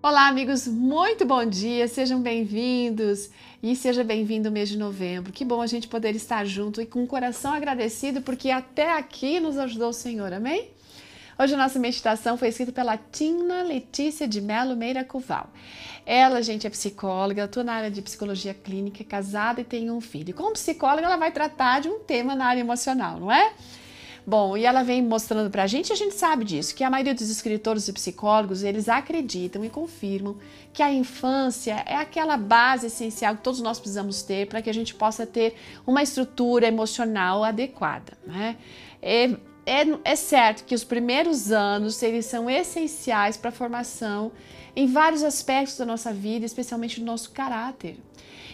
Olá, amigos, muito bom dia, sejam bem-vindos e seja bem-vindo o mês de novembro. Que bom a gente poder estar junto e com o coração agradecido, porque até aqui nos ajudou o Senhor, amém? Hoje a nossa meditação foi escrita pela Tina Letícia de Melo Meira Cuval. Ela, gente, é psicóloga, atua na área de psicologia clínica, é casada e tem um filho. Como psicóloga, ela vai tratar de um tema na área emocional, não é? Bom, e ela vem mostrando pra gente, a gente sabe disso, que a maioria dos escritores e psicólogos, eles acreditam e confirmam que a infância é aquela base essencial que todos nós precisamos ter para que a gente possa ter uma estrutura emocional adequada, né? É, é, é certo que os primeiros anos, eles são essenciais para a formação em vários aspectos da nossa vida, especialmente do nosso caráter.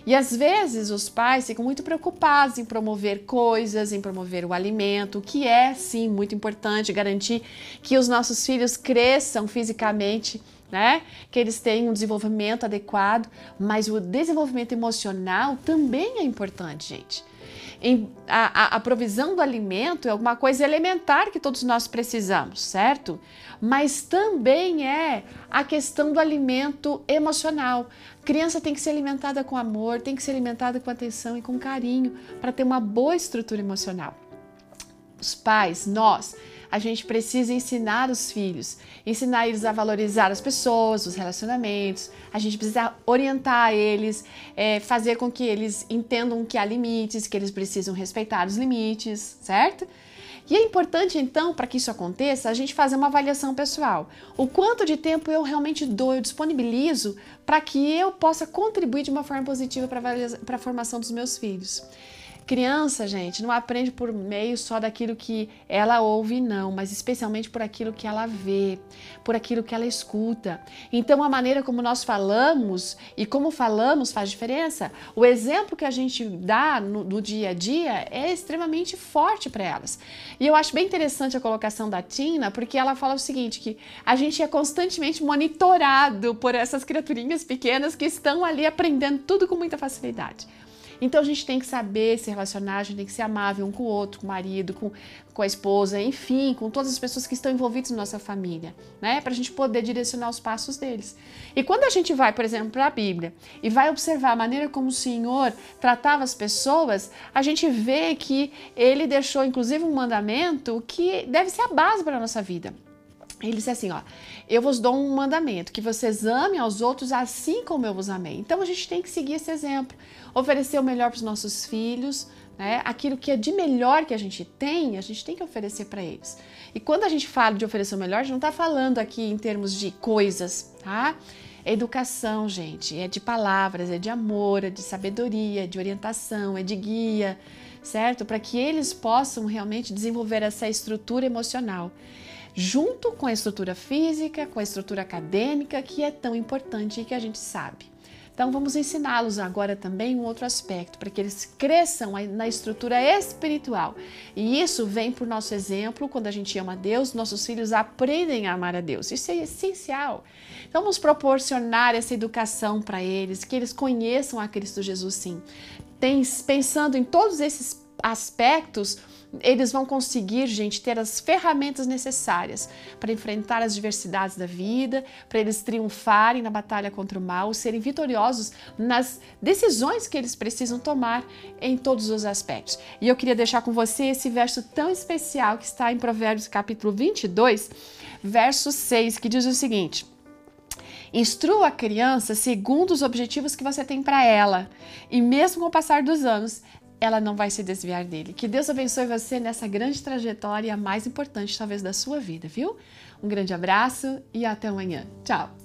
E às vezes os pais ficam muito preocupados em promover coisas, em promover o alimento, que é sim muito importante garantir que os nossos filhos cresçam fisicamente. Né? Que eles tenham um desenvolvimento adequado, mas o desenvolvimento emocional também é importante, gente em, a, a, provisão do alimento é uma coisa elementar que todos nós precisamos, certo? Mas também é a questão do alimento emocional. A criança tem que ser alimentada com amor, tem que ser alimentada com atenção e com carinho para ter uma boa estrutura emocional. Os pais, nós, a gente precisa ensinar os filhos, ensinar eles a valorizar as pessoas, os relacionamentos. A gente precisa orientar eles, é, fazer com que eles entendam que há limites, que eles precisam respeitar os limites, certo? E é importante, então, para que isso aconteça, a gente fazer uma avaliação pessoal. O quanto de tempo eu realmente dou, eu disponibilizo para que eu possa contribuir de uma forma positiva para a formação dos meus filhos. Criança, gente, não aprende por meio só daquilo que ela ouve, não, mas especialmente por aquilo que ela vê, por aquilo que ela escuta. Então, a maneira como nós falamos e como falamos faz diferença. O exemplo que a gente dá no, no dia a dia é extremamente forte para elas. E eu acho bem interessante a colocação da Tina, porque ela fala o seguinte: que a gente é constantemente monitorado por essas criaturinhas pequenas que estão ali aprendendo tudo com muita facilidade. Então a gente tem que saber se relacionar, a gente tem que ser amável um com o outro, com o marido, com, com a esposa, enfim, com todas as pessoas que estão envolvidas na nossa família, né? Para a gente poder direcionar os passos deles. E quando a gente vai, por exemplo, para a Bíblia e vai observar a maneira como o Senhor tratava as pessoas, a gente vê que ele deixou, inclusive, um mandamento que deve ser a base para a nossa vida. Ele disse assim, ó, eu vos dou um mandamento, que vocês amem aos outros assim como eu vos amei. Então a gente tem que seguir esse exemplo, oferecer o melhor para os nossos filhos, né? Aquilo que é de melhor que a gente tem, a gente tem que oferecer para eles. E quando a gente fala de oferecer o melhor, a gente não está falando aqui em termos de coisas, tá? É educação, gente, é de palavras, é de amor, é de sabedoria, é de orientação, é de guia, certo? Para que eles possam realmente desenvolver essa estrutura emocional junto com a estrutura física, com a estrutura acadêmica, que é tão importante e que a gente sabe. Então vamos ensiná-los agora também um outro aspecto, para que eles cresçam na estrutura espiritual. E isso vem por nosso exemplo, quando a gente ama a Deus, nossos filhos aprendem a amar a Deus. Isso é essencial. Então vamos proporcionar essa educação para eles, que eles conheçam a Cristo Jesus sim. Tem, pensando em todos esses aspectos, eles vão conseguir, gente, ter as ferramentas necessárias para enfrentar as diversidades da vida, para eles triunfarem na batalha contra o mal, serem vitoriosos nas decisões que eles precisam tomar em todos os aspectos. E eu queria deixar com você esse verso tão especial que está em Provérbios capítulo 22, verso 6, que diz o seguinte: Instrua a criança segundo os objetivos que você tem para ela, e mesmo com o passar dos anos, ela não vai se desviar dele. Que Deus abençoe você nessa grande trajetória, a mais importante talvez da sua vida, viu? Um grande abraço e até amanhã. Tchau!